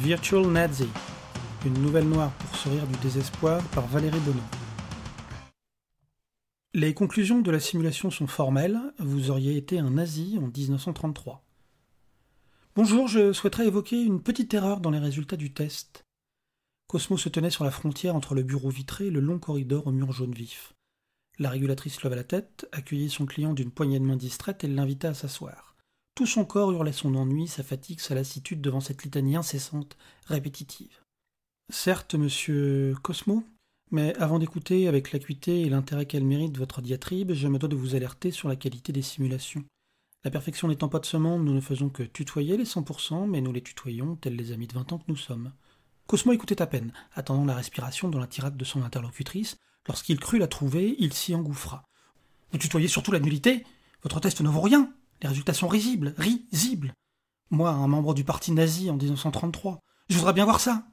Virtual Nazi, une nouvelle noire pour sourire du désespoir par Valérie Bonon. Les conclusions de la simulation sont formelles, vous auriez été un nazi en 1933. Bonjour, je souhaiterais évoquer une petite erreur dans les résultats du test. Cosmo se tenait sur la frontière entre le bureau vitré et le long corridor au mur jaune vif. La régulatrice leva la tête, accueillit son client d'une poignée de main distraite et l'invita à s'asseoir. Tout son corps hurlait son ennui, sa fatigue, sa lassitude devant cette litanie incessante, répétitive. Certes, monsieur Cosmo, mais avant d'écouter avec l'acuité et l'intérêt qu'elle mérite votre diatribe, je me dois de vous alerter sur la qualité des simulations. La perfection n'étant pas de ce monde, nous ne faisons que tutoyer les 100%, mais nous les tutoyons tels les amis de vingt ans que nous sommes. Cosmo écoutait à peine, attendant la respiration dans la tirade de son interlocutrice. Lorsqu'il crut la trouver, il s'y engouffra. Vous tutoyez surtout la nullité? Votre test ne vaut rien les résultats sont risibles, risibles. Moi, un membre du parti nazi en 1933, je voudrais bien voir ça.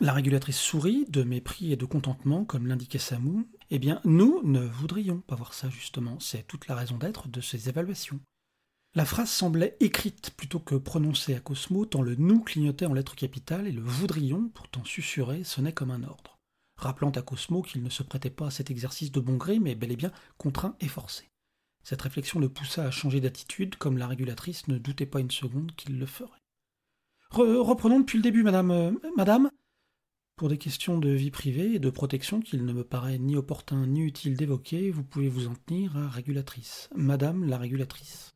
La régulatrice sourit, de mépris et de contentement, comme l'indiquait Samou. Eh bien, nous ne voudrions pas voir ça, justement. C'est toute la raison d'être de ces évaluations. La phrase semblait écrite plutôt que prononcée à Cosmo, tant le nous clignotait en lettres capitales et le voudrions, pourtant susurré, sonnait comme un ordre, rappelant à Cosmo qu'il ne se prêtait pas à cet exercice de bon gré, mais bel et bien contraint et forcé. Cette réflexion le poussa à changer d'attitude, comme la régulatrice ne doutait pas une seconde qu'il le ferait. reprenons depuis le début, madame. Euh, madame Pour des questions de vie privée et de protection qu'il ne me paraît ni opportun ni utile d'évoquer, vous pouvez vous en tenir à régulatrice. Madame la régulatrice.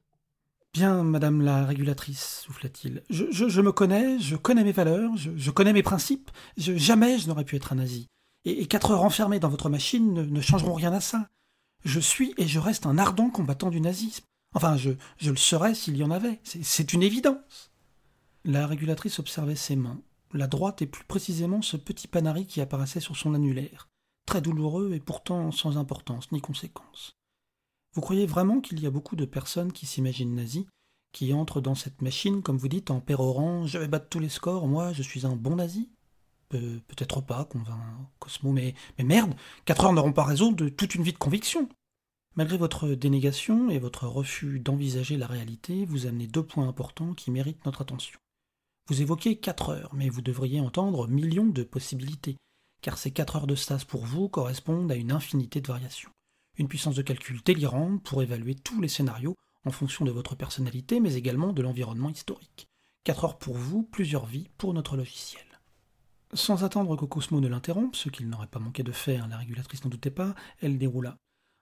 Bien, madame la régulatrice, souffla-t-il. Je, me connais, je connais mes valeurs, je, connais mes principes. jamais je n'aurais pu être un nazi. Et, quatre heures enfermées dans votre machine ne changeront rien à ça. Je suis et je reste un ardent combattant du nazisme. Enfin, je, le serais s'il y en avait. C'est une évidence. La régulatrice observait ses mains, la droite et plus précisément ce petit panari qui apparaissait sur son annulaire, très douloureux et pourtant sans importance ni conséquence. Vous croyez vraiment qu'il y a beaucoup de personnes qui s'imaginent nazis, qui entrent dans cette machine, comme vous dites, en pérorant Je vais battre tous les scores, moi je suis un bon nazi? Peut-être pas, convainc Cosmo, mais, mais merde, quatre heures n'auront pas raison de toute une vie de conviction. Malgré votre dénégation et votre refus d'envisager la réalité, vous amenez deux points importants qui méritent notre attention. Vous évoquez quatre heures, mais vous devriez entendre millions de possibilités, car ces quatre heures de stase pour vous correspondent à une infinité de variations. Une puissance de calcul délirante pour évaluer tous les scénarios en fonction de votre personnalité, mais également de l'environnement historique. Quatre heures pour vous, plusieurs vies pour notre logiciel. Sans attendre que Cosmo ne l'interrompe, ce qu'il n'aurait pas manqué de faire, la régulatrice n'en doutait pas, elle déroula.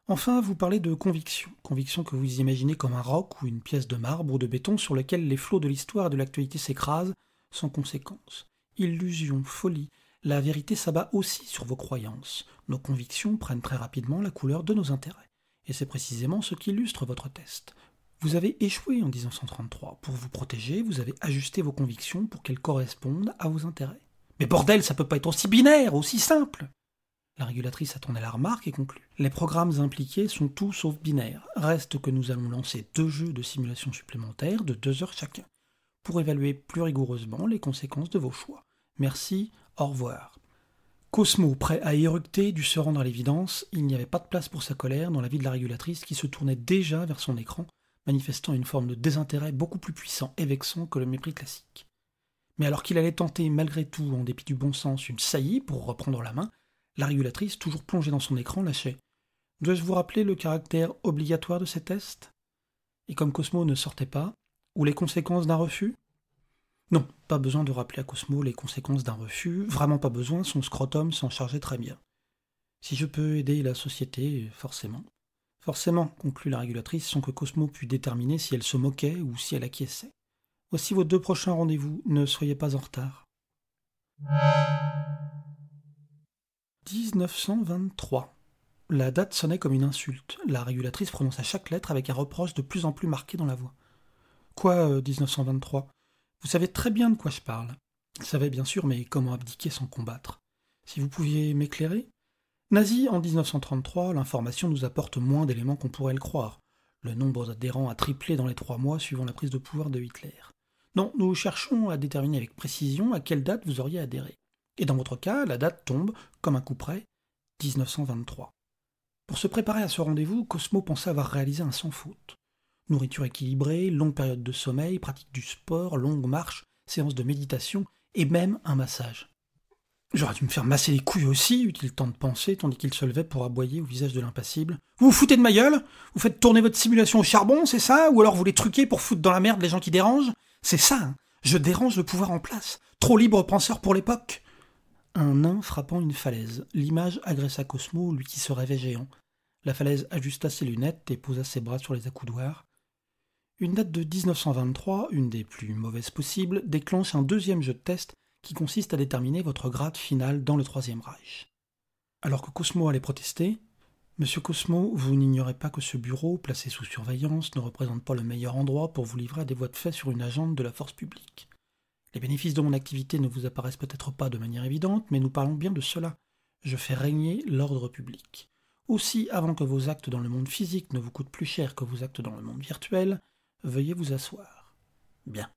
Enfin, vous parlez de conviction, conviction que vous imaginez comme un roc ou une pièce de marbre ou de béton sur lequel les flots de l'histoire et de l'actualité s'écrasent sans conséquence. Illusion, folie, la vérité s'abat aussi sur vos croyances. Nos convictions prennent très rapidement la couleur de nos intérêts. Et c'est précisément ce qui illustre votre test. Vous avez échoué en 1933. Pour vous protéger, vous avez ajusté vos convictions pour qu'elles correspondent à vos intérêts. Mais bordel, ça peut pas être aussi binaire, aussi simple. La régulatrice attendait la remarque et conclut. Les programmes impliqués sont tout sauf binaires. Reste que nous allons lancer deux jeux de simulation supplémentaires de deux heures chacun, pour évaluer plus rigoureusement les conséquences de vos choix. Merci, au revoir. Cosmo, prêt à éructer, dut se rendre à l'évidence, il n'y avait pas de place pour sa colère dans la vie de la régulatrice qui se tournait déjà vers son écran, manifestant une forme de désintérêt beaucoup plus puissant et vexant que le mépris classique. Mais alors qu'il allait tenter, malgré tout, en dépit du bon sens, une saillie pour reprendre la main, la régulatrice, toujours plongée dans son écran, lâchait. Dois-je vous rappeler le caractère obligatoire de ces tests? Et comme Cosmo ne sortait pas, ou les conséquences d'un refus? Non, pas besoin de rappeler à Cosmo les conséquences d'un refus, vraiment pas besoin, son scrotum s'en chargeait très bien. Si je peux aider la société, forcément. Forcément, conclut la régulatrice, sans que Cosmo pût déterminer si elle se moquait ou si elle acquiesçait. Voici vos deux prochains rendez-vous, ne soyez pas en retard. 1923. La date sonnait comme une insulte. La régulatrice prononça chaque lettre avec un reproche de plus en plus marqué dans la voix. Quoi, 1923 euh, Vous savez très bien de quoi je parle. Vous savez bien sûr, mais comment abdiquer sans combattre? Si vous pouviez m'éclairer? Nazi, en 1933, l'information nous apporte moins d'éléments qu'on pourrait le croire. Le nombre d'adhérents a triplé dans les trois mois suivant la prise de pouvoir de Hitler. Non, nous cherchons à déterminer avec précision à quelle date vous auriez adhéré. Et dans votre cas, la date tombe, comme un coup près, 1923. Pour se préparer à ce rendez-vous, Cosmo pensait avoir réalisé un sans faute. Nourriture équilibrée, longue période de sommeil, pratique du sport, longue marche, séance de méditation et même un massage. J'aurais dû me faire masser les couilles aussi, eut-il temps de penser, tandis qu'il se levait pour aboyer au visage de l'impassible. Vous vous foutez de ma gueule? Vous faites tourner votre simulation au charbon, c'est ça? Ou alors vous les truquez pour foutre dans la merde les gens qui dérangent? C'est ça, hein Je dérange le pouvoir en place. Trop libre penseur pour l'époque Un nain frappant une falaise. L'image agressa Cosmo, lui qui se rêvait géant. La falaise ajusta ses lunettes et posa ses bras sur les accoudoirs. Une date de 1923, une des plus mauvaises possibles, déclenche un deuxième jeu de test qui consiste à déterminer votre grade final dans le Troisième Reich. Alors que Cosmo allait protester, Monsieur Cosmo, vous n'ignorez pas que ce bureau, placé sous surveillance, ne représente pas le meilleur endroit pour vous livrer à des voies de fait sur une agente de la force publique. Les bénéfices de mon activité ne vous apparaissent peut-être pas de manière évidente, mais nous parlons bien de cela. Je fais régner l'ordre public. Aussi, avant que vos actes dans le monde physique ne vous coûtent plus cher que vos actes dans le monde virtuel, veuillez vous asseoir. Bien.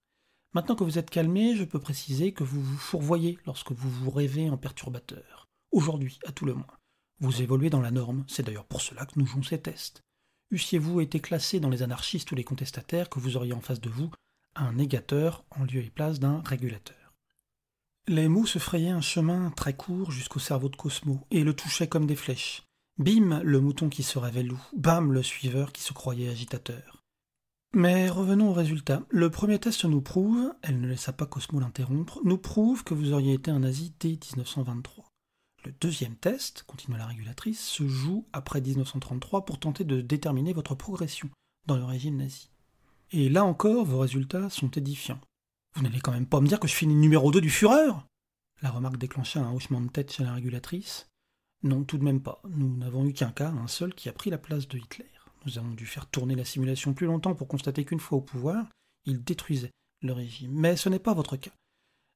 Maintenant que vous êtes calmé, je peux préciser que vous vous fourvoyez lorsque vous vous rêvez en perturbateur. Aujourd'hui, à tout le moins. Vous évoluez dans la norme, c'est d'ailleurs pour cela que nous jouons ces tests. Eussiez-vous été classé dans les anarchistes ou les contestataires que vous auriez en face de vous un négateur en lieu et place d'un régulateur? Les mots se frayaient un chemin très court jusqu'au cerveau de Cosmo et le touchaient comme des flèches. Bim, le mouton qui se rêvait loup, bam, le suiveur qui se croyait agitateur. Mais revenons au résultat. Le premier test nous prouve, elle ne laissa pas Cosmo l'interrompre, nous prouve que vous auriez été un nazi dès 1923. Le deuxième test, continua la régulatrice, se joue après 1933 pour tenter de déterminer votre progression dans le régime nazi. Et là encore, vos résultats sont édifiants. Vous n'allez quand même pas me dire que je finis numéro 2 du Führer La remarque déclencha un hochement de tête chez la régulatrice. Non, tout de même pas. Nous n'avons eu qu'un cas, un seul, qui a pris la place de Hitler. Nous avons dû faire tourner la simulation plus longtemps pour constater qu'une fois au pouvoir, il détruisait le régime. Mais ce n'est pas votre cas.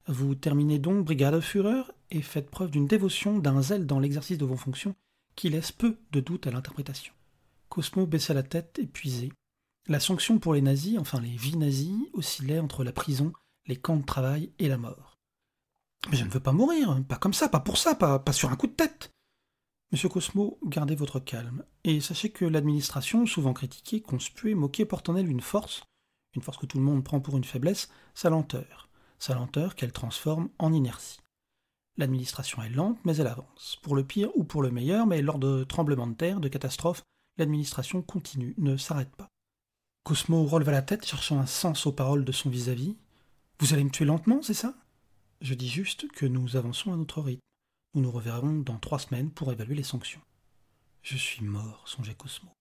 Vous terminez donc brigade Führer et faites preuve d'une dévotion, d'un zèle dans l'exercice de vos fonctions qui laisse peu de doute à l'interprétation. Cosmo baissa la tête, épuisé. La sanction pour les nazis, enfin les vies nazies, oscillait entre la prison, les camps de travail et la mort. Mais je ne veux pas mourir, pas comme ça, pas pour ça, pas, pas sur un coup de tête. Monsieur Cosmo, gardez votre calme, et sachez que l'administration, souvent critiquée, conspuée, moquée, porte en elle une force, une force que tout le monde prend pour une faiblesse, sa lenteur, sa lenteur qu'elle transforme en inertie. L'administration est lente, mais elle avance, pour le pire ou pour le meilleur, mais lors de tremblements de terre, de catastrophes, l'administration continue, ne s'arrête pas. Cosmo releva la tête, cherchant un sens aux paroles de son vis-à-vis. -vis. Vous allez me tuer lentement, c'est ça? Je dis juste que nous avançons à notre rythme. Nous nous reverrons dans trois semaines pour évaluer les sanctions. Je suis mort, songeait Cosmo.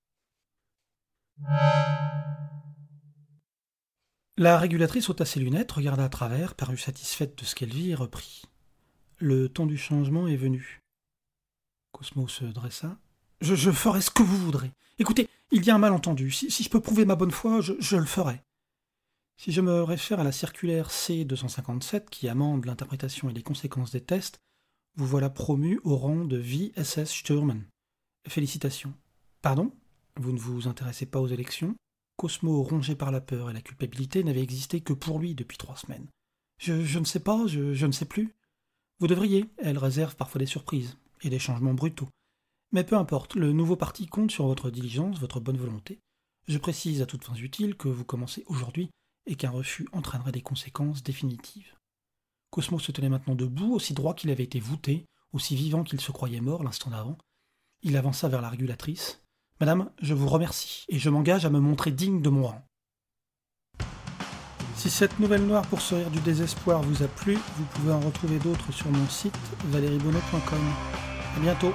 La régulatrice ôta ses lunettes, regarda à travers, parut satisfaite de ce qu'elle vit et reprit. Le temps du changement est venu. Cosmo se dressa. Je, ferai ce que vous voudrez. Écoutez, il y a un malentendu. Si, je peux prouver ma bonne foi, je, le ferai. Si je me réfère à la circulaire C257 qui amende l'interprétation et les conséquences des tests, vous voilà promu au rang de VSS Sturman. Félicitations. Pardon? Vous ne vous intéressez pas aux élections? Cosmo, rongé par la peur et la culpabilité, n'avait existé que pour lui depuis trois semaines. Je, ne sais pas, je ne sais plus. Vous devriez, elle réserve parfois des surprises et des changements brutaux. Mais peu importe, le nouveau parti compte sur votre diligence, votre bonne volonté. Je précise à toutes fins utiles que vous commencez aujourd'hui et qu'un refus entraînerait des conséquences définitives. Cosmo se tenait maintenant debout, aussi droit qu'il avait été voûté, aussi vivant qu'il se croyait mort l'instant d'avant. Il avança vers la régulatrice. Madame, je vous remercie, et je m'engage à me montrer digne de mon rang. Si cette nouvelle noire pour sourire du désespoir vous a plu, vous pouvez en retrouver d'autres sur mon site valeriebono.com. À bientôt